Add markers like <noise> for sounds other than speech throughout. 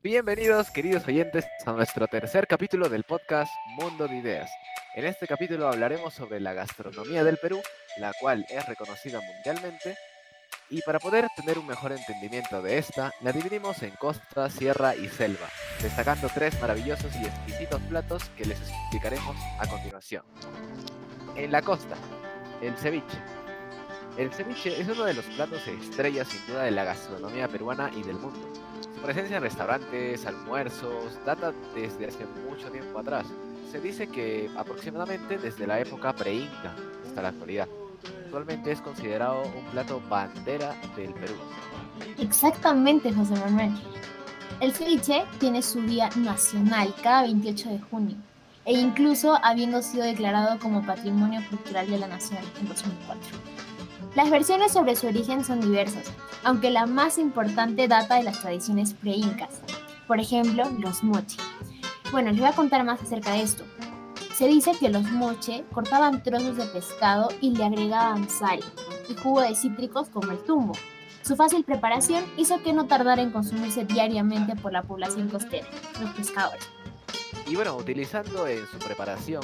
Bienvenidos, queridos oyentes, a nuestro tercer capítulo del podcast Mundo de Ideas. En este capítulo hablaremos sobre la gastronomía del Perú, la cual es reconocida mundialmente, y para poder tener un mejor entendimiento de esta, la dividimos en costa, sierra y selva, destacando tres maravillosos y exquisitos platos que les explicaremos a continuación. En la costa, el ceviche. El ceviche es uno de los platos estrellas sin duda de la gastronomía peruana y del mundo. Su presencia en restaurantes, almuerzos, data desde hace mucho tiempo atrás. Se dice que aproximadamente desde la época pre-inca hasta la actualidad. Actualmente es considerado un plato bandera del Perú. Exactamente, José Manuel. El ceviche tiene su día nacional cada 28 de junio e incluso habiendo sido declarado como Patrimonio Cultural de la Nación en 2004. Las versiones sobre su origen son diversas, aunque la más importante data de las tradiciones pre-incas, por ejemplo, los moche. Bueno, les voy a contar más acerca de esto. Se dice que los moche cortaban trozos de pescado y le agregaban sal y jugo de cítricos como el tumbo. Su fácil preparación hizo que no tardara en consumirse diariamente por la población costera, los pescadores. Y bueno, utilizando en su preparación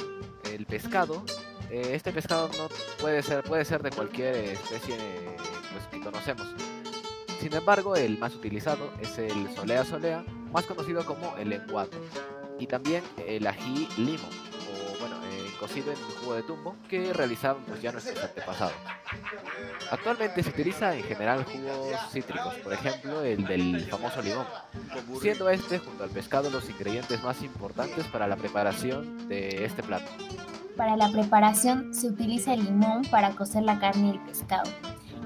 el pescado, eh, este pescado no puede ser, puede ser de cualquier especie pues, que conocemos. Sin embargo, el más utilizado es el solea solea, más conocido como el lenguado, y también el ají limo, o bueno, eh, cocido en jugo de tumbo, que realizaban pues, ya nuestros antepasados. Actualmente se utiliza en general jugos cítricos, por ejemplo el del famoso limón, siendo este junto al pescado los ingredientes más importantes para la preparación de este plato. Para la preparación se utiliza el limón para cocer la carne y el pescado.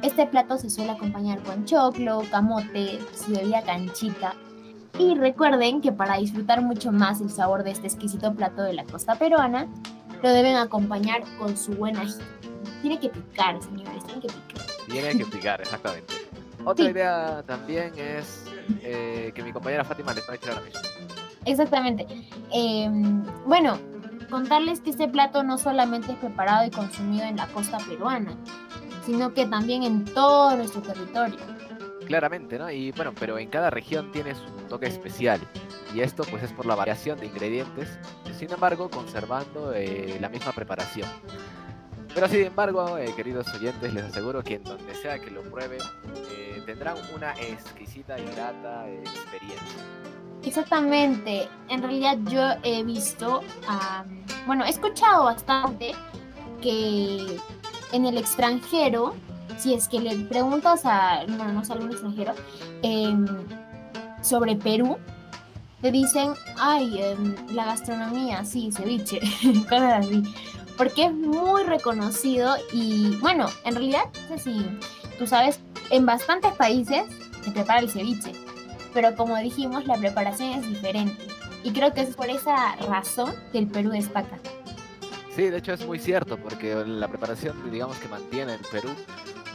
Este plato se suele acompañar con choclo, camote, su bebida canchita. Y recuerden que para disfrutar mucho más el sabor de este exquisito plato de la costa peruana, lo deben acompañar con su buen ají. Tiene que picar, señores, tiene que picar. Tiene que picar, exactamente. <laughs> Otra idea también es eh, que mi compañera Fátima les va a echar ahora mismo. Exactamente. Em, bueno, contarles que este plato no solamente es preparado y consumido en la costa peruana, sino que también en todo nuestro territorio. Claramente, ¿no? Y bueno, pero en cada región tiene su toque especial. Y esto pues es por la variación de ingredientes, sin embargo conservando eh, la misma preparación. Pero sin embargo, eh, queridos oyentes, les aseguro que en donde sea que lo prueben, eh, tendrán una exquisita y grata experiencia. Exactamente. En realidad yo he visto, bueno, he escuchado bastante que en el extranjero, si es que le preguntas a, bueno, no sé, algún extranjero, em, sobre Perú, te dicen, ay, em, la gastronomía, sí, ceviche, <laughs> cosas así. Porque es muy reconocido y, bueno, en realidad, no sé si tú sabes, en bastantes países se prepara el ceviche pero como dijimos, la preparación es diferente. Y creo que es por esa razón que el Perú destaca. Sí, de hecho es muy cierto, porque la preparación, digamos, que mantiene el Perú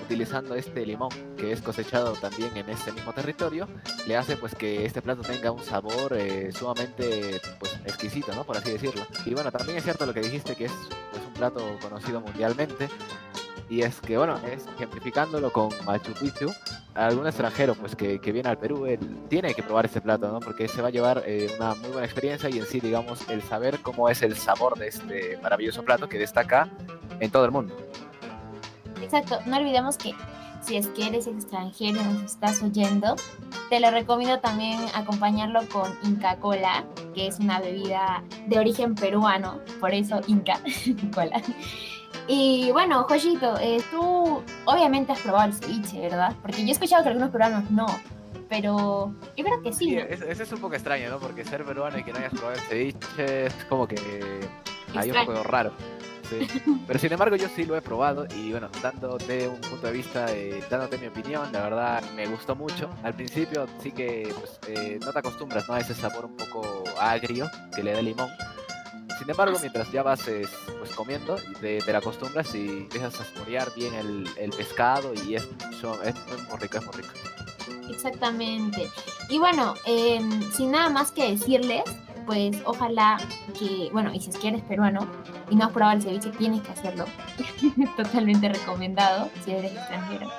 utilizando este limón que es cosechado también en este mismo territorio, le hace pues que este plato tenga un sabor eh, sumamente pues exquisito, ¿no? Por así decirlo. Y bueno, también es cierto lo que dijiste que es pues, un plato conocido mundialmente y es que, bueno, es ejemplificándolo con Machu Picchu, algún extranjero pues que, que viene al Perú, él tiene que probar este plato, ¿no? Porque se va a llevar eh, una muy buena experiencia y en sí, digamos, el saber cómo es el sabor de este maravilloso plato que destaca en todo el mundo. Exacto, no olvidemos que si es que eres extranjero y nos estás oyendo, te lo recomiendo también acompañarlo con Inca Cola, que es una bebida de origen peruano, por eso Inca <laughs> Cola. Y bueno, Joyito, eh, tú obviamente has probado el ceviche, ¿verdad? Porque yo he escuchado que algunos peruanos no, pero yo creo que sí. sí eso es un poco extraño, ¿no? Porque ser peruano y que no hayas probado el ceviche es como que hay un poco raro. Sí. <laughs> Pero sin embargo yo sí lo he probado y bueno, dándote un punto de vista, eh, dándote mi opinión, la verdad me gustó mucho. Al principio sí que pues, eh, no te acostumbras ¿no? a ese sabor un poco agrio que le da el limón sin embargo, mientras ya vas pues, comiendo, te, te acostumbras y empiezas a saborear bien el, pescado y es, muy rico, es muy rico. Exactamente. Y bueno, em, sin nada más que decirles, pues ojalá que, bueno, y si es que eres peruano y no has probado el ceviche, tienes que hacerlo. <laughs> Totalmente recomendado si eres extranjero.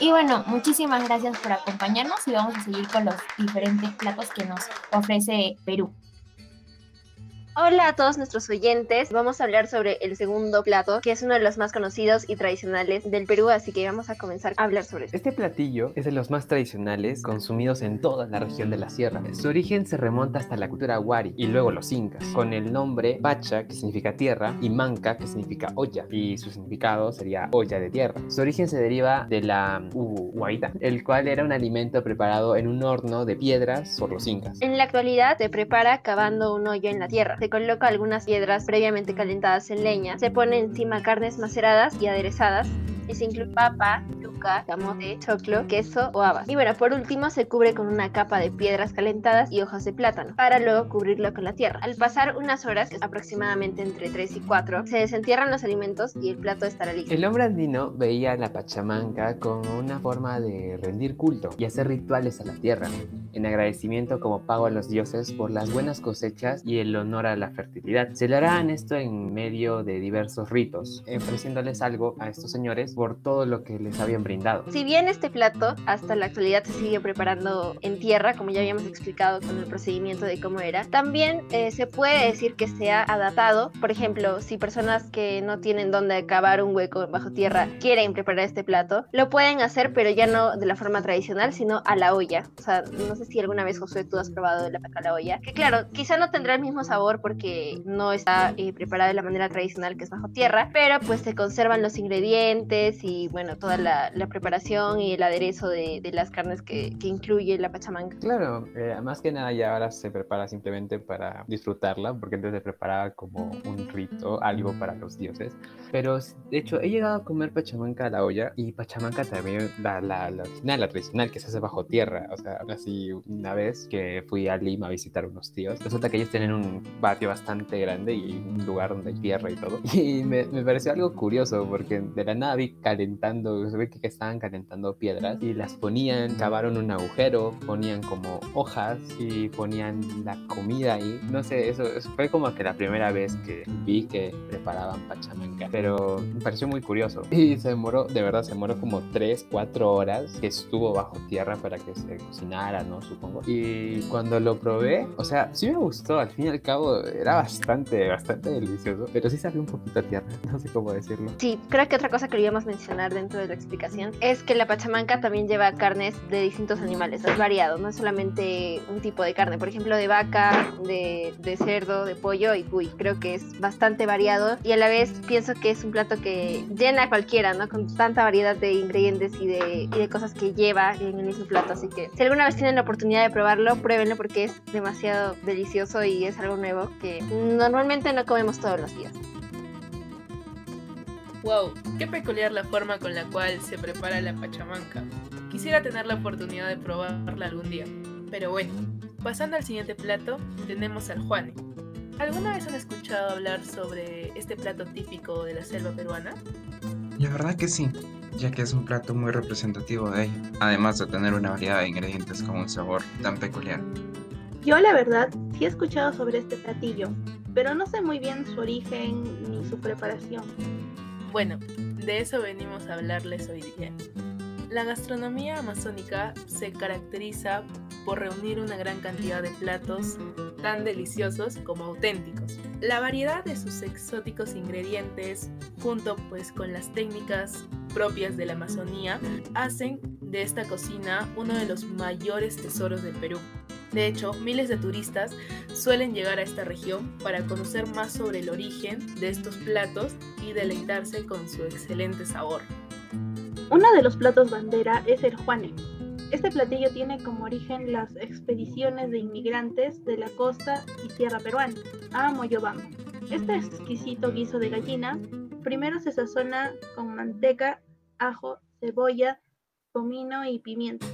Y bueno, muchísimas gracias por acompañarnos y vamos a seguir con los diferentes platos que nos ofrece Perú. Hola a todos nuestros oyentes. Vamos a hablar sobre el segundo plato, que es uno de los más conocidos y tradicionales del Perú, así que vamos a comenzar a hablar sobre esto. Este platillo es de los más tradicionales consumidos en toda la región de la sierra. Su origen se remonta hasta la cultura Wari y luego los incas, con el nombre Pacha, que significa tierra, y Manca, que significa olla, y su significado sería olla de tierra. Su origen se deriva de la huaita, el cual era un alimento preparado en un horno de piedras por los incas. En la actualidad se prepara cavando un hoyo en la tierra se coloca algunas piedras previamente calentadas en leña, se pone encima carnes maceradas y aderezadas, y se incluye papa, yuca, camote, choclo, queso o habas. Y bueno, por último se cubre con una capa de piedras calentadas y hojas de plátano, para luego cubrirlo con la tierra. Al pasar unas horas, aproximadamente entre 3 y 4, se desentierran los alimentos y el plato estará listo. El hombre andino veía la Pachamanca como una forma de rendir culto y hacer rituales a la tierra, en agradecimiento como pago a los dioses por las buenas cosechas y el honor a la fertilidad. Se le harán esto en medio de diversos ritos, ofreciéndoles algo a estos señores por todo lo que les habían brindado. Si bien este plato hasta la actualidad se sigue preparando en tierra, como ya habíamos explicado con el procedimiento de cómo era, también eh, se puede decir que se ha adaptado. Por ejemplo, si personas que no tienen donde cavar un hueco bajo tierra quieren preparar este plato, lo pueden hacer, pero ya no de la forma tradicional, sino a la olla. O sea, no sé si alguna vez, José, tú has probado la paca a la olla. Que claro, quizá no tendrá el mismo sabor porque no está eh, preparado de la manera tradicional que es bajo tierra, pero pues se conservan los ingredientes y bueno, toda la, preparación y el aderezo de, las carnes que, incluye la pachamanca. Claro, eh, más que nada ya ahora se prepara simplemente para disfrutarla, porque antes se preparaba como un rito, algo para los dioses. Pero de hecho he llegado a comer pachamanca a la olla y pachamanca también la, la, la, la tradicional que se hace bajo tierra. O sea, así una vez que fui a Lima a visitar unos tíos, resulta que ellos tienen un patio bastante grande y un lugar donde hay tierra y todo. <laughs> Y me, me pareció algo curioso porque de la nada vi calentando, se que estaban calentando piedras y las ponían, cavaron un agujero, ponían como hojas y ponían la comida ahí. No sé, eso, fue como que la primera vez que vi que preparaban pachamanca, pero me pareció muy curioso. Y se demoró, de verdad, se demoró como 3, 4 horas que estuvo bajo tierra para que se cocinara, ¿no? Supongo. Y cuando lo probé, o sea, sí me gustó, al fin y al cabo era bastante, bastante delicioso, pero sí salió un poquito a tierra, <laughs> no sé cómo decirlo. Sí, creo que otra cosa que queríamos mencionar dentro de la explicación es que la pachamanca también lleva carnes de distintos animales, es variado, no es solamente un tipo de carne, por ejemplo de vaca, de, de cerdo, de pollo y cuy, creo que es bastante variado y a la vez pienso que es un plato que llena a cualquiera, ¿no? Con tanta variedad de ingredientes y de, y de cosas que lleva en el mismo plato, así que si alguna vez tienen la oportunidad de probarlo, pruébenlo porque es demasiado delicioso y es algo nuevo que normalmente no comemos todos los días. Wow, qué peculiar la forma con la cual se prepara la pachamanca. Quisiera tener la oportunidad de probarla algún día. Pero bueno, pasando al siguiente plato, tenemos al juane. ¿Alguna vez han escuchado hablar sobre este plato típico de la selva peruana? La verdad que sí, ya que es un plato muy representativo de ella, además de tener una variedad de ingredientes con un sabor tan peculiar. Yo la verdad sí he escuchado sobre este platillo, pero no sé muy bien su origen ni su preparación. Bueno, de eso venimos a hablarles hoy día. La gastronomía amazónica se caracteriza por reunir una gran cantidad de platos tan deliciosos como auténticos. La variedad de sus exóticos ingredientes, junto pues con las técnicas propias de la Amazonía, hacen de esta cocina uno de los mayores tesoros del Perú. De hecho, miles de turistas suelen llegar a esta región para conocer más sobre el origen de estos platos y deleitarse con su excelente sabor. Uno de los platos bandera es el juane. Este platillo tiene como origen las expediciones de inmigrantes de la costa y tierra peruana a Moyobamba. Este exquisito guiso de gallina primero se sazona con manteca, ajo, cebolla, comino y pimienta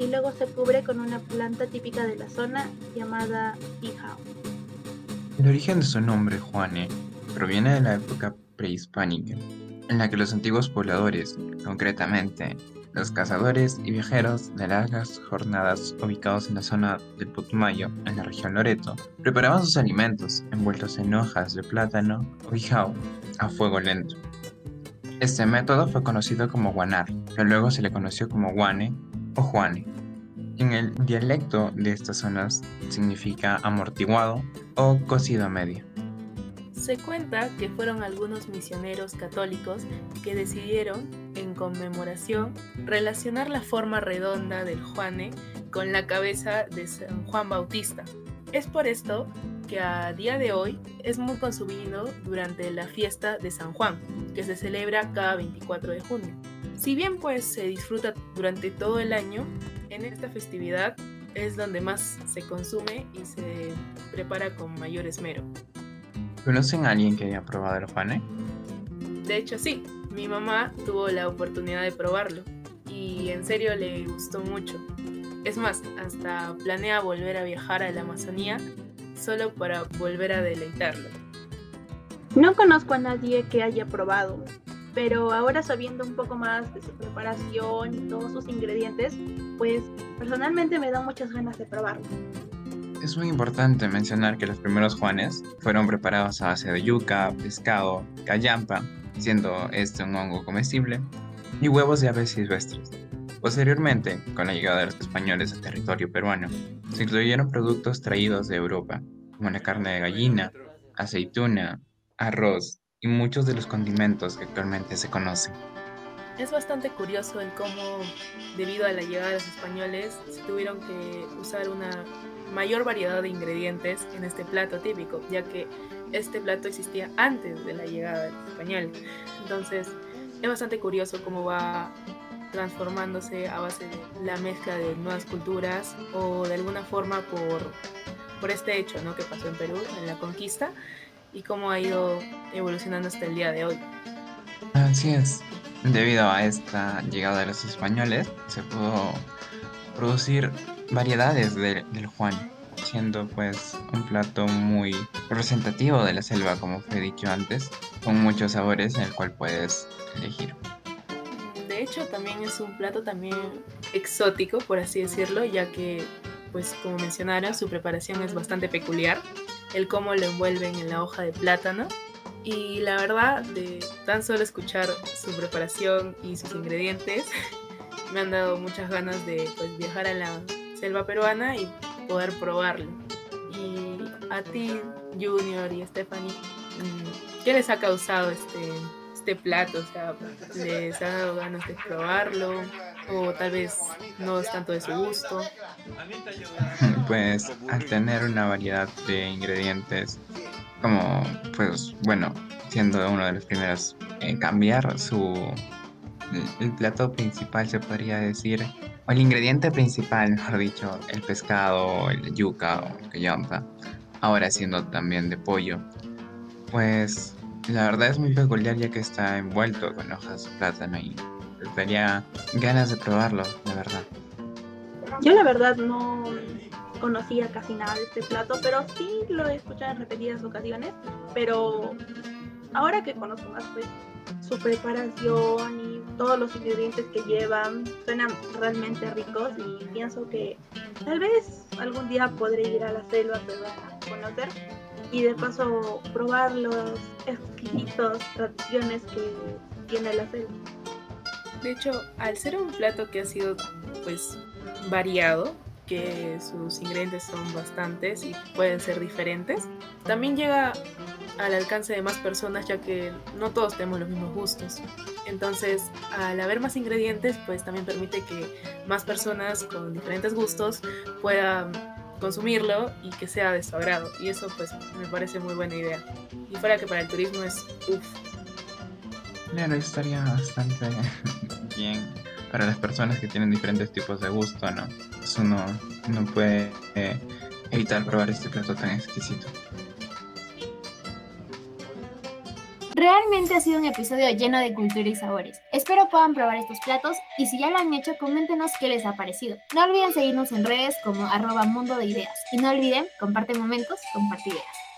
y luego se cubre con una planta típica de la zona llamada pijao. El origen de su nombre, Juane, proviene de la época prehispánica, en la que los antiguos pobladores, concretamente los cazadores y viajeros de largas jornadas ubicados en la zona del Putumayo, en la región Loreto, preparaban sus alimentos envueltos en hojas de plátano o bijao a fuego lento. Este método fue conocido como guanar, que luego se le conoció como guane o juane. En el dialecto de estas zonas significa amortiguado o cocido a medio. Se cuenta que fueron algunos misioneros católicos que decidieron, conmemoración, relacionar la forma redonda del Juane con la cabeza de San Juan Bautista. Es por esto que a día de hoy es muy consumido durante la fiesta de San Juan, que se celebra cada 24 de junio. Si bien pues se disfruta durante todo el año, en esta festividad es donde más se consume y se prepara con mayor esmero. ¿Conocen a alguien que haya probado el juane? De hecho, sí, mi mamá tuvo la oportunidad de probarlo y en serio le gustó mucho. Es más, hasta planea volver a viajar a la Amazonía solo para volver a deleitarlo. No conozco a nadie que haya probado, pero ahora sabiendo un poco más de su preparación y todos sus ingredientes, pues personalmente me da muchas ganas de probarlo. Es muy importante mencionar que los primeros juanes fueron preparados a base de yuca, pescado, callampa, siendo este un hongo comestible, y huevos de aves silvestres. Posteriormente, con la llegada de los españoles al territorio peruano, se incluyeron productos traídos de Europa, como la carne de gallina, aceituna, arroz y muchos de los condimentos que actualmente se conocen. Es bastante curioso el cómo, debido a la llegada de los españoles, se tuvieron que usar una mayor variedad de ingredientes en este plato típico, ya que este plato existía antes de la llegada de los españoles. Entonces, es bastante curioso cómo va transformándose a base de la mezcla de nuevas culturas o de alguna forma por, por este hecho ¿no? que pasó en Perú, en la conquista, y cómo ha ido evolucionando hasta el día de hoy. Así es. Debido a esta llegada de los españoles, se pudo producir variedades de- del Juan, siendo pues un plato muy representativo de la selva, como fue dicho antes, con muchos sabores en el cual puedes elegir. De hecho, también es un plato también exótico, por así decirlo, ya que, pues como mencionaron, su preparación es bastante peculiar. El cómo lo envuelven en la hoja de plátano. Y la verdad, de tan solo escuchar su preparación y sus ingredientes, <laughs> me han dado muchas ganas de pues, viajar a la selva peruana y poder probarlo. Y a ti, Junior y Stephanie, mm, ¿qué les ha causado este, este plato? O sea, ¿les ha dado ganas de probarlo? O tal vez no es tanto de su gusto. <laughs> Pues al tener una variedad de ingredientes, como pues bueno, siendo uno de los primeros en cambiar su el, el plato principal se podría decir, o el ingrediente principal, mejor dicho, el pescado, el yuca o el callampa, ahora siendo también de pollo, pues la verdad es muy peculiar ya que está envuelto con hojas de plátano y daría ganas de probarlo, la verdad. Yo la verdad no conocía casi nada de este plato, pero sí lo he escuchado en repetidas ocasiones. Pero ahora que conozco más pues, su preparación y todos los ingredientes que llevan, suenan realmente ricos y pienso que tal vez algún día podré ir a la selva peruana a conocer y de paso probar los exquisitos tradiciones que tiene la selva. De hecho, al ser un plato que ha sido pues variado, que sus ingredientes son bastantes y pueden ser diferentes, también llega al alcance de más personas ya que no todos tenemos los mismos gustos. Entonces, al haber más ingredientes, pues también permite que más personas con diferentes gustos puedan consumirlo y que sea de su agrado. Y eso pues me parece muy buena idea. Y fuera que para el turismo es uff. Claro, estaría bastante <laughs> bien para las personas que tienen diferentes tipos de gusto, ¿no? Pues uno no puede eh, evitar probar este plato tan exquisito. Realmente ha sido un episodio lleno de cultura y sabores. Espero puedan probar estos platos y si ya lo han hecho, coméntenos qué les ha parecido. No olviden seguirnos en redes como arroba mundo de ideas y no olviden, comparte momentos, comparte ideas.